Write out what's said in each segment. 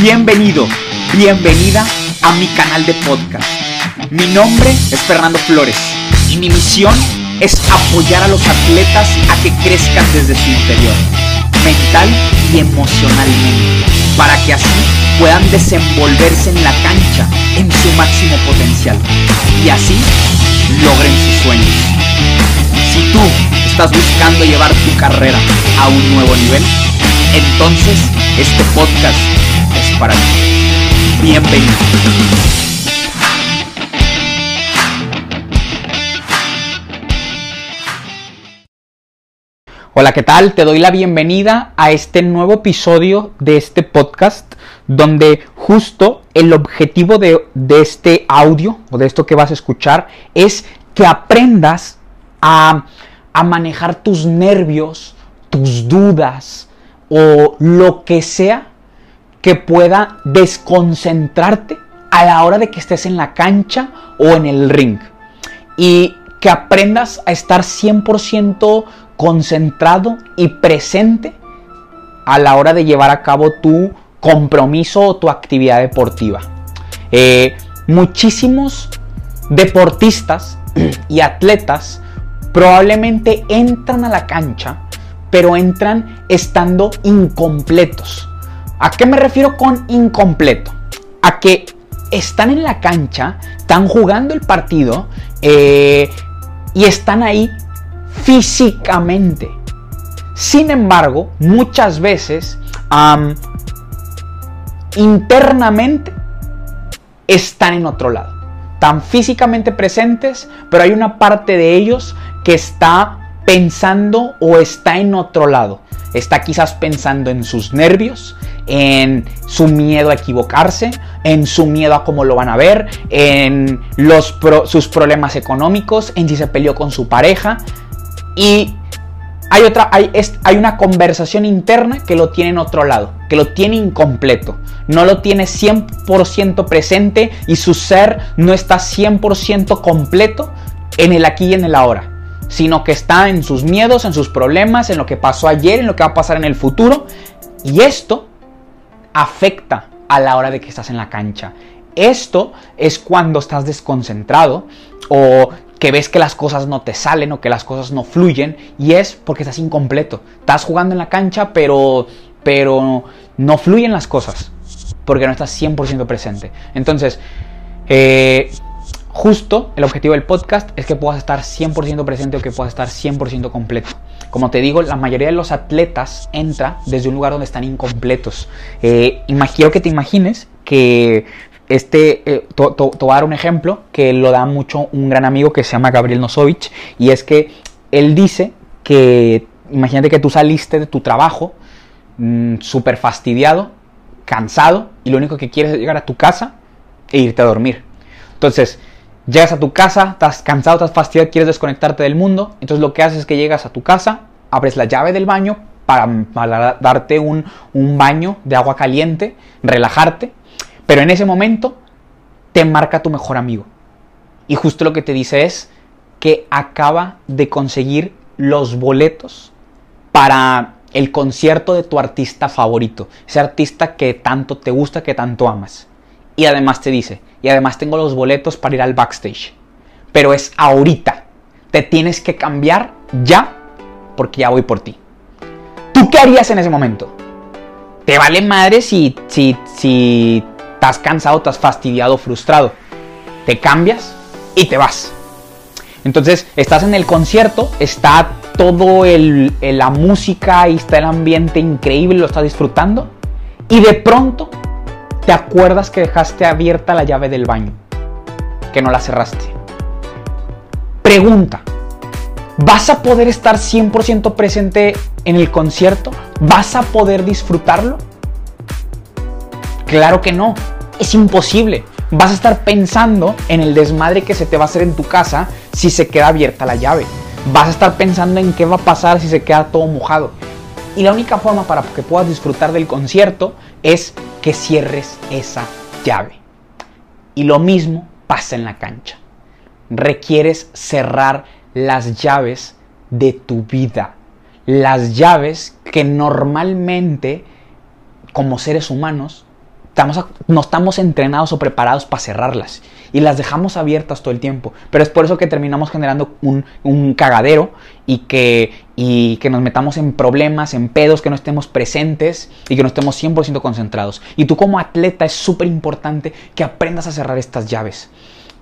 Bienvenido, bienvenida a mi canal de podcast. Mi nombre es Fernando Flores y mi misión es apoyar a los atletas a que crezcan desde su interior, mental y emocionalmente, para que así puedan desenvolverse en la cancha en su máximo potencial y así logren sus sueños. Si tú estás buscando llevar tu carrera a un nuevo nivel, entonces este podcast para ti. Bienvenido. Hola, ¿qué tal? Te doy la bienvenida a este nuevo episodio de este podcast donde justo el objetivo de, este audio o de esto que vas a escuchar es que aprendas a manejar tus nervios, tus dudas o lo que sea que pueda desconcentrarte a la hora de que estés en la cancha o en el ring. Y que aprendas a estar 100% concentrado y presente a la hora de llevar a cabo tu compromiso o tu actividad deportiva. Eh, muchísimos deportistas y atletas probablemente entran a la cancha, pero entran estando incompletos. ¿A qué me refiero con incompleto? A que están en la cancha, están jugando el partido eh, y están ahí físicamente. Sin embargo, muchas veces internamente están en otro lado. Están físicamente presentes, pero hay una parte de ellos que está pensando o está en otro lado. Está quizás pensando en sus nervios, en su miedo a equivocarse, en su miedo a cómo lo van a ver, en los sus problemas económicos, en si se peleó con su pareja. Y hay, otra, hay, hay una conversación interna que lo tiene en otro lado, que lo tiene incompleto. No lo tiene 100% presente y su ser no está 100% completo en el aquí y en el ahora sino que está en sus miedos, en sus problemas, en lo que pasó ayer, en lo que va a pasar en el futuro. Y esto afecta a la hora de que estás en la cancha. Esto es cuando estás desconcentrado o que ves que las cosas no te salen o que las cosas no fluyen y es porque estás incompleto. Estás jugando en la cancha pero, pero no fluyen las cosas porque no estás 100% presente. Entonces, eh, justo el objetivo del podcast es que puedas estar 100% presente o que puedas estar 100% completo. Como te digo, la mayoría de los atletas entra desde un lugar donde están incompletos. Eh, quiero que te imagines que este, eh, te voy a dar un ejemplo que lo da mucho un gran amigo que se llama Gabriel Nosovich y es que él dice que, imagínate que tú saliste de tu trabajo mm, súper fastidiado, cansado y lo único que quieres es llegar a tu casa e irte a dormir. Entonces, Llegas a tu casa, estás cansado, estás fastidiado, quieres desconectarte del mundo. Entonces lo que haces es que llegas a tu casa, abres la llave del baño para, darte un, un baño de agua caliente, relajarte. Pero en ese momento te marca tu mejor amigo. Y justo lo que te dice es que acaba de conseguir los boletos para el concierto de tu artista favorito. Ese artista que tanto te gusta, que tanto amas. Y además te dice, y además tengo los boletos para ir al backstage. Pero es ahorita. Te tienes que cambiar ya porque ya voy por ti. ¿Tú qué harías en ese momento? Te vale madre si, si, si estás cansado, estás fastidiado, frustrado. Te cambias y te vas. Entonces estás en el concierto, está todo el, la música y está el ambiente increíble, lo estás disfrutando. Y de pronto te acuerdas que dejaste abierta la llave del baño, que no la cerraste. Pregunta, ¿vas a poder estar 100% presente en el concierto? ¿Vas a poder disfrutarlo? Claro que no, es imposible. Vas a estar pensando en el desmadre que se te va a hacer en tu casa si se queda abierta la llave. Vas a estar pensando en qué va a pasar si se queda todo mojado. Y la única forma para que puedas disfrutar del concierto es que cierres esa llave. Y lo mismo pasa en la cancha. Requieres cerrar las llaves de tu vida. Las llaves que normalmente, como seres humanos, no estamos entrenados o preparados para cerrarlas y las dejamos abiertas todo el tiempo. Pero es por eso que terminamos generando un, cagadero y que, y que nos metamos en problemas, en pedos, que no estemos presentes y que no estemos 100% concentrados. Y tú como atleta es súper importante que aprendas a cerrar estas llaves.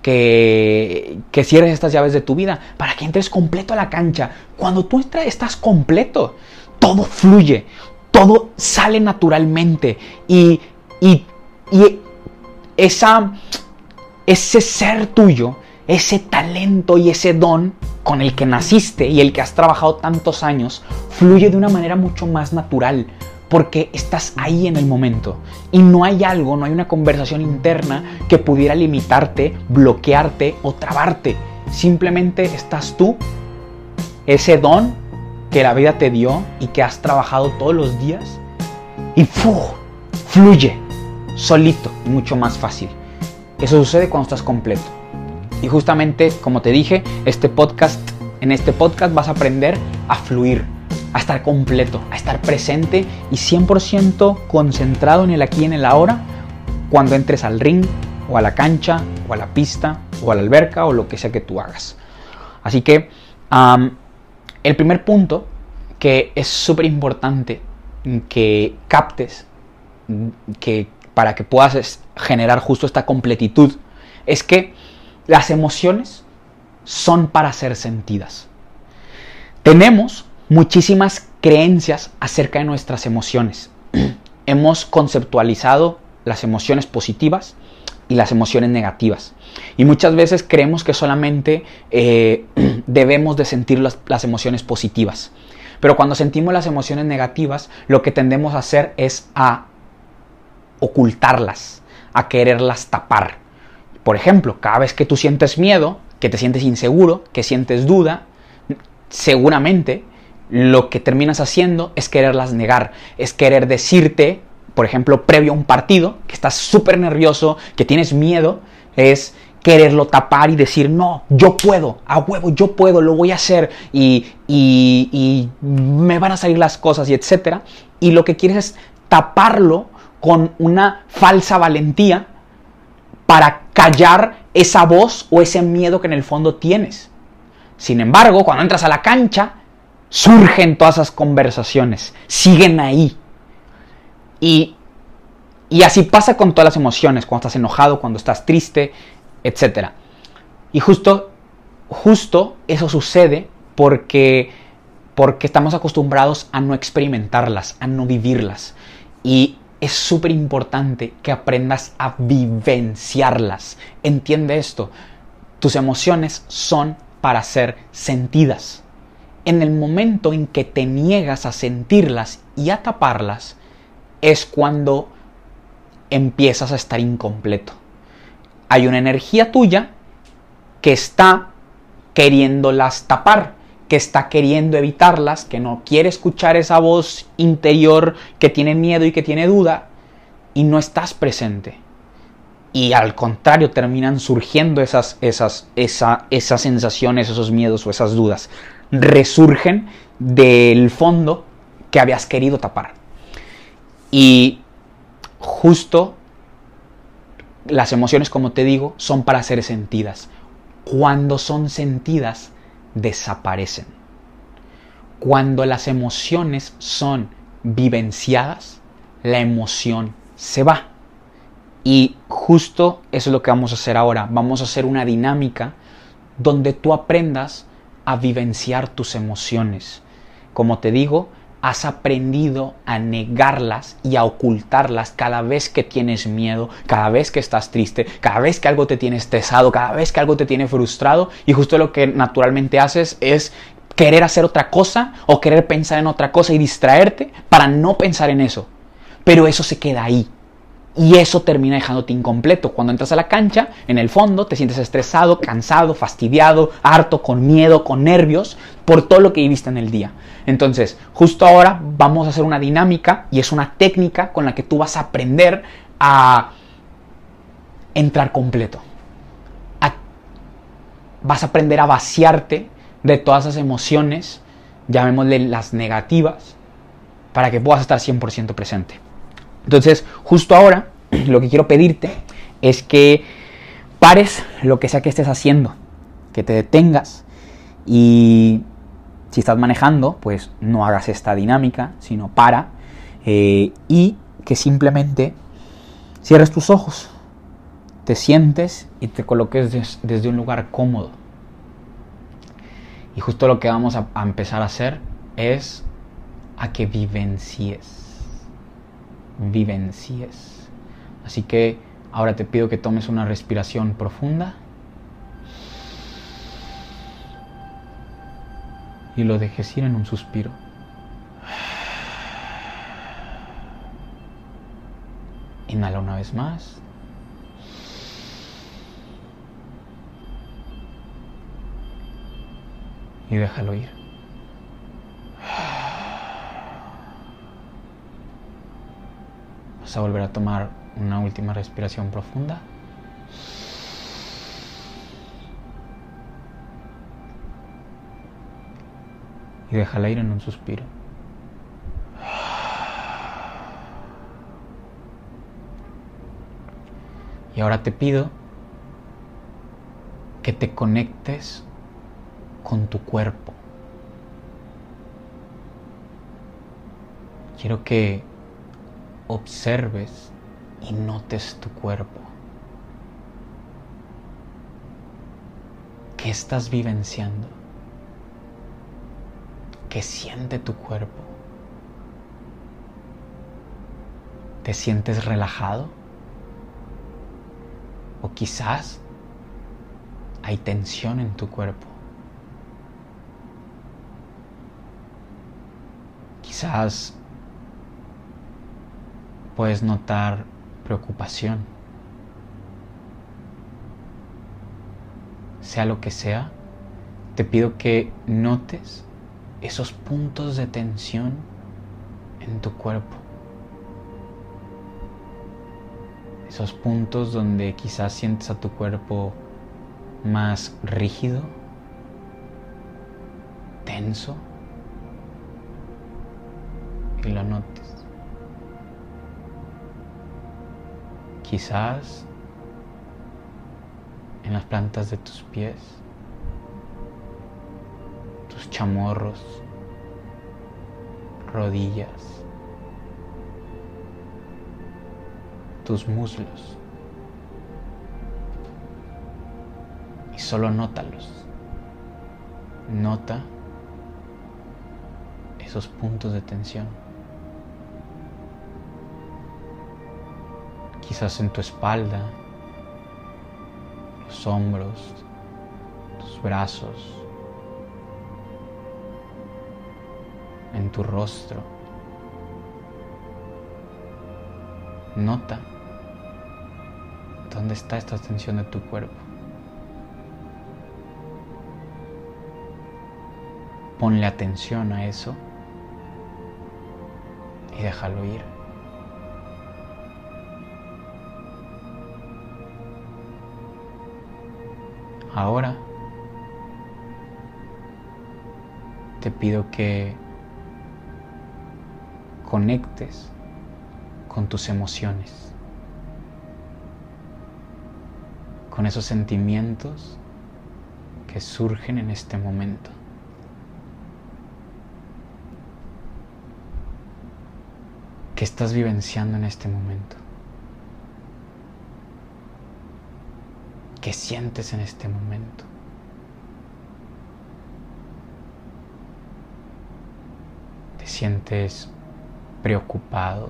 Que, que, cierres estas llaves de tu vida para que entres completo a la cancha. Cuando tú estás completo, todo fluye, todo sale naturalmente y, y, y esa ese ser tuyo, ese talento y ese don con el que naciste y el que has trabajado tantos años, fluye de una manera mucho más natural, porque estás ahí en el momento y no hay algo, no hay una conversación interna que pudiera limitarte, bloquearte o trabarte. Simplemente estás tú, ese don que la vida te dio y que has trabajado todos los días y fluye solito y mucho más fácil. Eso sucede cuando estás completo. Y justamente, como te dije, este podcast, en este podcast vas a aprender a fluir, a estar completo, a estar presente y 100% concentrado en el aquí y en el ahora cuando entres al ring o a la cancha o a la pista o a la alberca o lo que sea que tú hagas. Así que el primer punto que es súper importante que captes, que para que puedas generar justo esta completitud, es que las emociones son para ser sentidas. Tenemos muchísimas creencias acerca de nuestras emociones. Hemos conceptualizado las emociones positivas y las emociones negativas. Y muchas veces creemos que solamente eh, debemos de sentir las, las, emociones positivas. Pero cuando sentimos las emociones negativas, lo que tendemos a hacer es a ocultarlas, a quererlas tapar. Por ejemplo, cada vez que tú sientes miedo, que te sientes inseguro, que sientes duda, seguramente lo que terminas haciendo es quererlas negar, es querer decirte, por ejemplo, previo a un partido, que estás súper nervioso, que tienes miedo, es quererlo tapar y decir, no, yo puedo, a huevo, yo puedo, lo voy a hacer y, y, y me van a salir las cosas y etcétera. Y lo que quieres es taparlo con una falsa valentía para callar esa voz o ese miedo que en el fondo tienes. Sin embargo, cuando entras a la cancha, surgen todas esas conversaciones, siguen ahí. Y, y así pasa con todas las emociones, cuando estás enojado, cuando estás triste, etc. Y justo, justo eso sucede porque, porque estamos acostumbrados a no experimentarlas, a no vivirlas. Y es súper importante que aprendas a vivenciarlas. Entiende esto. Tus emociones son para ser sentidas. En el momento en que te niegas a sentirlas y a taparlas, es cuando empiezas a estar incompleto. Hay una energía tuya que está queriéndolas tapar que está queriendo evitarlas, que no quiere escuchar esa voz interior que tiene miedo y que tiene duda, y no estás presente. Y al contrario, terminan surgiendo esas, esas, esas sensaciones, esos miedos o esas dudas. Resurgen del fondo que habías querido tapar. Y justo las emociones, como te digo, son para ser sentidas. Cuando son sentidas, desaparecen. Cuando las emociones son vivenciadas, la emoción se va. Y justo eso es lo que vamos a hacer ahora. Vamos a hacer una dinámica donde tú aprendas a vivenciar tus emociones. Como te digo, has aprendido a negarlas y a ocultarlas cada vez que tienes miedo, cada vez que estás triste, cada vez que algo te tiene estresado, cada vez que algo te tiene frustrado y justo lo que naturalmente haces es querer hacer otra cosa o querer pensar en otra cosa y distraerte para no pensar en eso. Pero eso se queda ahí. Y eso termina dejándote incompleto. Cuando entras a la cancha, en el fondo te sientes estresado, cansado, fastidiado, harto, con miedo, con nervios, por todo lo que viviste en el día. Entonces, justo ahora vamos a hacer una dinámica y es una técnica con la que tú vas a aprender a entrar completo. vas a aprender a vaciarte de todas esas emociones, llamémosle las negativas, para que puedas estar 100% presente. Entonces, justo ahora lo que quiero pedirte es que pares lo que sea que estés haciendo, que te detengas y si estás manejando, pues no hagas esta dinámica, sino para eh, y que simplemente cierres tus ojos, te sientes y te coloques desde un lugar cómodo. Y justo lo que vamos a, a empezar a hacer es a que vivencies, vivencies. Así que ahora te pido que tomes una respiración profunda. y lo dejes ir en un suspiro. Inhala una vez más. Y déjalo ir. A volver a tomar una última respiración profunda. y déjala ir en un suspiro. Y ahora te pido que te conectes con tu cuerpo. Quiero que observes y notes tu cuerpo. ¿Qué estás vivenciando? ¿Qué siente tu cuerpo? ¿Te sientes relajado? ¿O quizás hay tensión en tu cuerpo? Quizás puedes notar preocupación. Sea lo que sea, te pido que notes esos puntos de tensión en tu cuerpo. Esos puntos donde quizás sientes a tu cuerpo más rígido, tenso, y lo notes. Quizás en las plantas de tus pies tus chamorros, rodillas, tus muslos. Y solo nótalos. Nota esos puntos de tensión. Quizás en tu espalda, los hombros, tus brazos, en tu rostro. Nota dónde está esta tensión de tu cuerpo. Ponle atención a eso y déjalo ir. Ahora te pido que conectes con tus emociones, con esos sentimientos que surgen en este momento. ¿Qué estás vivenciando en este momento? ¿Qué sientes en este momento? ¿Te sientes preocupado,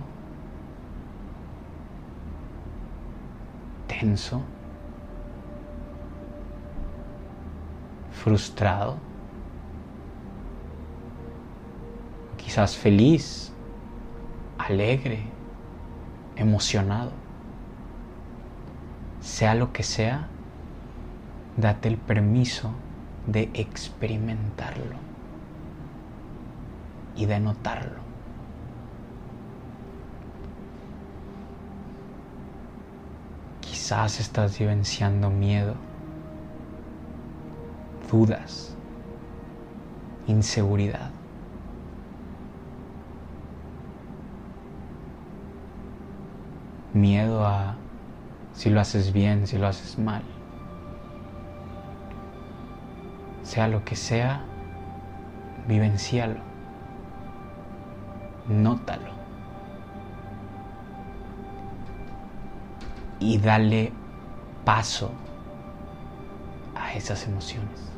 tenso, frustrado, quizás feliz, alegre, emocionado. Sea lo que sea, date el permiso de experimentarlo y de notarlo. Quizás estás vivenciando miedo, dudas, inseguridad. miedo a si lo haces bien, si lo haces mal. Sea lo que sea, vivencialo. Nótalo. Y dale paso a esas emociones.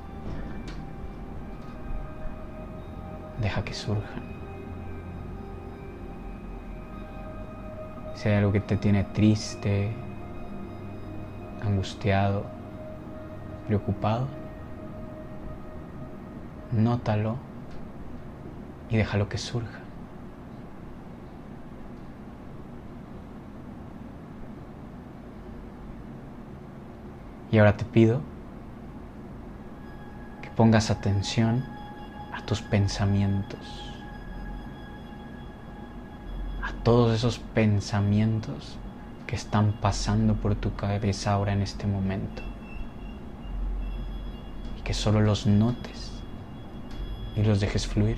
Deja que surjan. Si hay algo que te tiene triste, angustiado, preocupado, nótalo y déjalo que surja. Y ahora te pido que pongas atención a tus pensamientos, a todos esos pensamientos que están pasando por tu cabeza ahora en este momento. Y que solo los notes y los dejes fluir.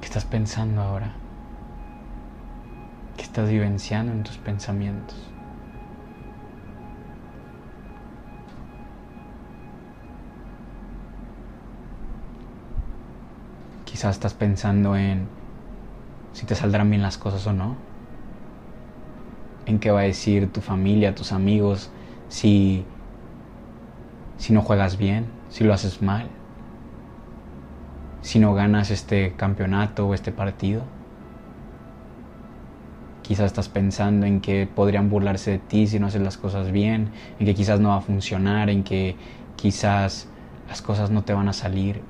¿Qué estás pensando ahora? ¿Qué estás vivenciando en tus pensamientos? Quizás estás pensando en si te saldrán bien las cosas o no. En qué va a decir tu familia, tus amigos, si, si no juegas bien, si lo haces mal, si no ganas este campeonato o este partido. Quizás estás pensando en que podrían burlarse de ti si no haces las cosas bien, en que quizás no va a funcionar, en que quizás las cosas no te van a salir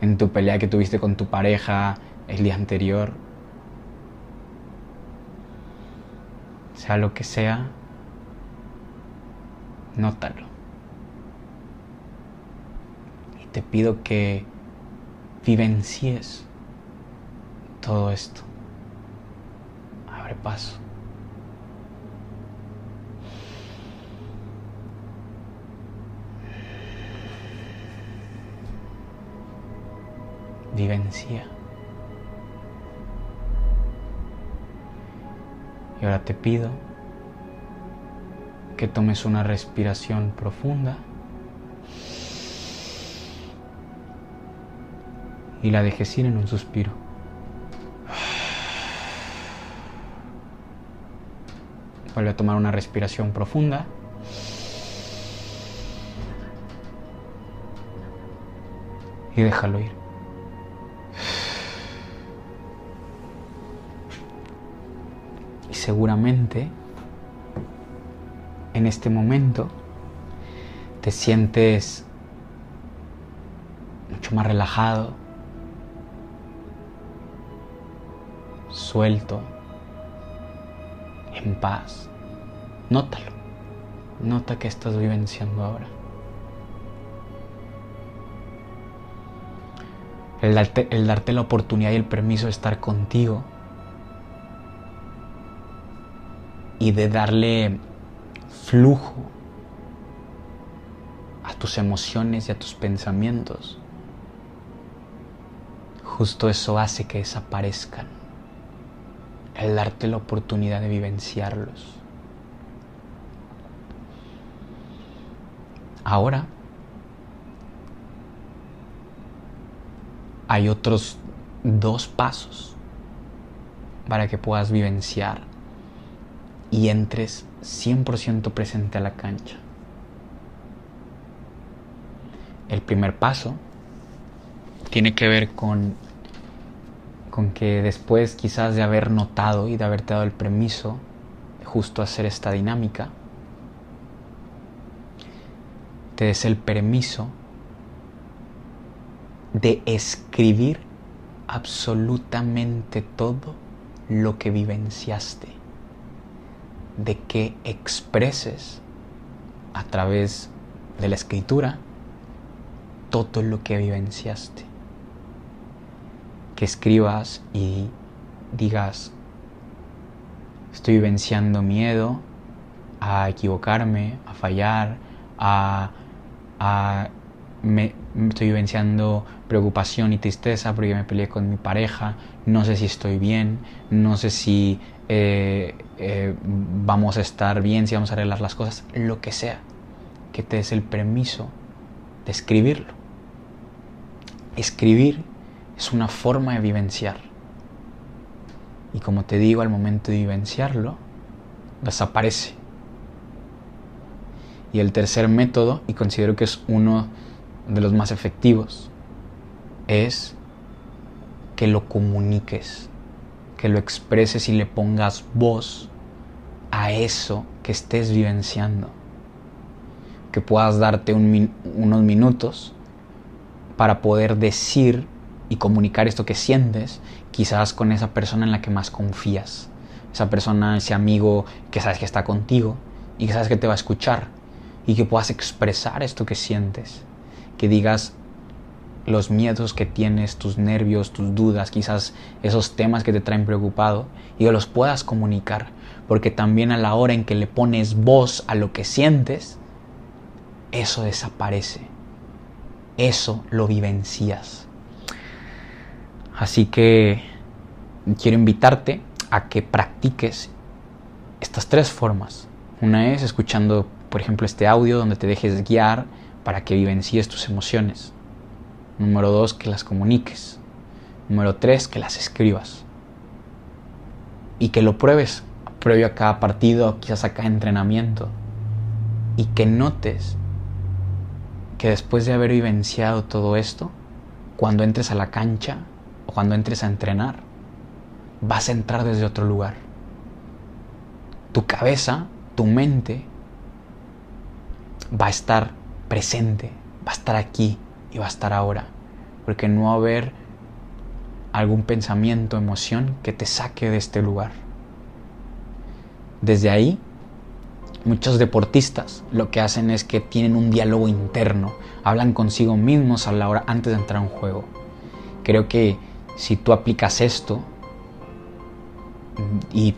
en tu pelea que tuviste con tu pareja el día anterior. Sea lo que sea, nótalo. Y te pido que vivencies todo esto. Abre paso. vivencia. Y ahora te pido que tomes una respiración profunda y la dejes ir en un suspiro. Vuelve a tomar una respiración profunda. Y déjalo ir. seguramente en este momento te sientes mucho más relajado, suelto, en paz. Nótalo. Nota que estás vivenciando ahora. El darte, el darte la oportunidad y el permiso de estar contigo y de darle flujo a tus emociones y a tus pensamientos, justo eso hace que desaparezcan. El darte la oportunidad de vivenciarlos. Ahora hay otros dos pasos para que puedas vivenciar y entres 100% presente a la cancha. El primer paso tiene que ver con, con que después quizás de haber notado y de haberte dado el permiso justo hacer esta dinámica, te des el permiso de escribir absolutamente todo lo que vivenciaste de que expreses a través de la escritura todo lo que vivenciaste. Que escribas y digas, estoy vivenciando miedo a equivocarme, a fallar, a, estoy vivenciando preocupación y tristeza porque me peleé con mi pareja, no sé si estoy bien, no sé si eh, eh, vamos a estar bien, si vamos a arreglar las cosas, lo que sea, que te des el permiso de escribirlo. Escribir es una forma de vivenciar. Y como te digo, al momento de vivenciarlo, desaparece. Y el tercer método, y considero que es uno de los más efectivos, es que lo comuniques, que lo expreses y le pongas voz a eso que estés vivenciando. Que puedas darte unos minutos para poder decir y comunicar esto que sientes, quizás con esa persona en la que más confías. Esa persona, ese amigo que sabes que está contigo y que sabes que te va a escuchar y que puedas expresar esto que sientes. Que digas los miedos que tienes, tus nervios, tus dudas, quizás esos temas que te traen preocupado y que los puedas comunicar. Porque también a la hora en que le pones voz a lo que sientes, eso desaparece. Eso lo vivencias. Así que quiero invitarte a que practiques estas tres formas. Una es escuchando, por ejemplo, este audio donde te dejes guiar para que vivencies tus emociones. Número dos, que las comuniques. Número tres, que las escribas. Y que lo pruebes previo a cada partido, quizás a cada entrenamiento. Y que notes que después de haber vivenciado todo esto, cuando entres a la cancha o cuando entres a entrenar, vas a entrar desde otro lugar. Tu cabeza, tu mente, va a estar presente, va a estar aquí, y va a estar ahora. Porque no va a haber algún pensamiento, emoción que te saque de este lugar. Desde ahí, muchos deportistas lo que hacen es que tienen un diálogo interno, hablan consigo mismos a la hora antes de entrar a un juego. Creo que si tú aplicas esto y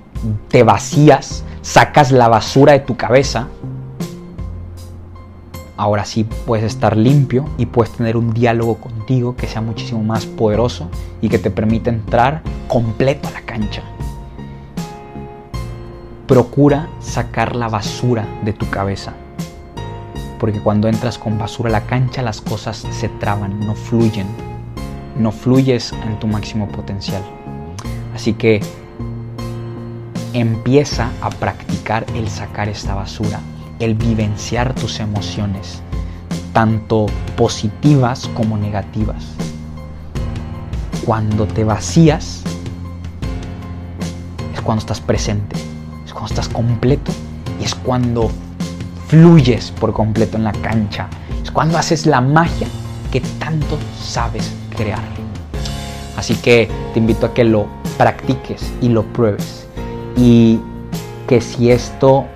te vacías, sacas la basura de tu cabeza, ahora sí puedes estar limpio y puedes tener un diálogo contigo que sea muchísimo más poderoso y que te permita entrar completo a la cancha. Procura sacar la basura de tu cabeza. Porque cuando entras con basura a la cancha las cosas se traban, no fluyen. No fluyes en tu máximo potencial. Así que empieza a practicar el sacar esta basura el vivenciar tus emociones, tanto positivas como negativas. Cuando te vacías, es cuando estás presente, es cuando estás completo y es cuando fluyes por completo en la cancha, es cuando haces la magia que tanto sabes crear. Así que te invito a que lo practiques y lo pruebes. Y que si esto,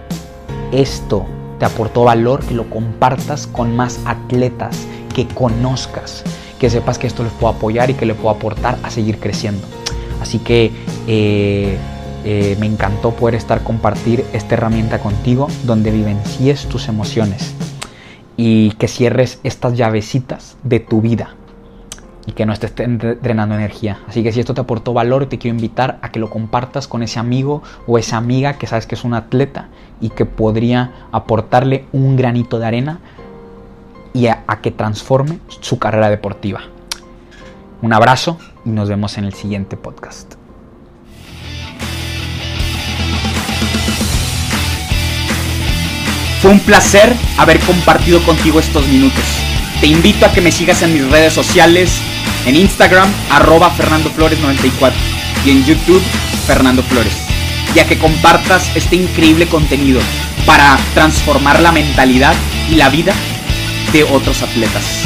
esto te aportó valor, que lo compartas con más atletas, que conozcas, que sepas que esto les puede apoyar y que le puedo aportar a seguir creciendo. Así que eh, eh, me encantó poder estar compartir esta herramienta contigo donde vivencies tus emociones y que cierres estas llavecitas de tu vida y que no estés drenando energía. Así que si esto te aportó valor, te quiero invitar a que lo compartas con ese amigo o esa amiga que sabes que es un atleta y que podría aportarle un granito de arena y a, que transforme su carrera deportiva. Un abrazo y nos vemos en el siguiente podcast. Fue un placer haber compartido contigo estos minutos. Te invito a que me sigas en mis redes sociales en Instagram, arroba Fernando Flores 94 y en YouTube, Fernando Flores. Ya que compartas este increíble contenido para transformar la mentalidad y la vida de otros atletas.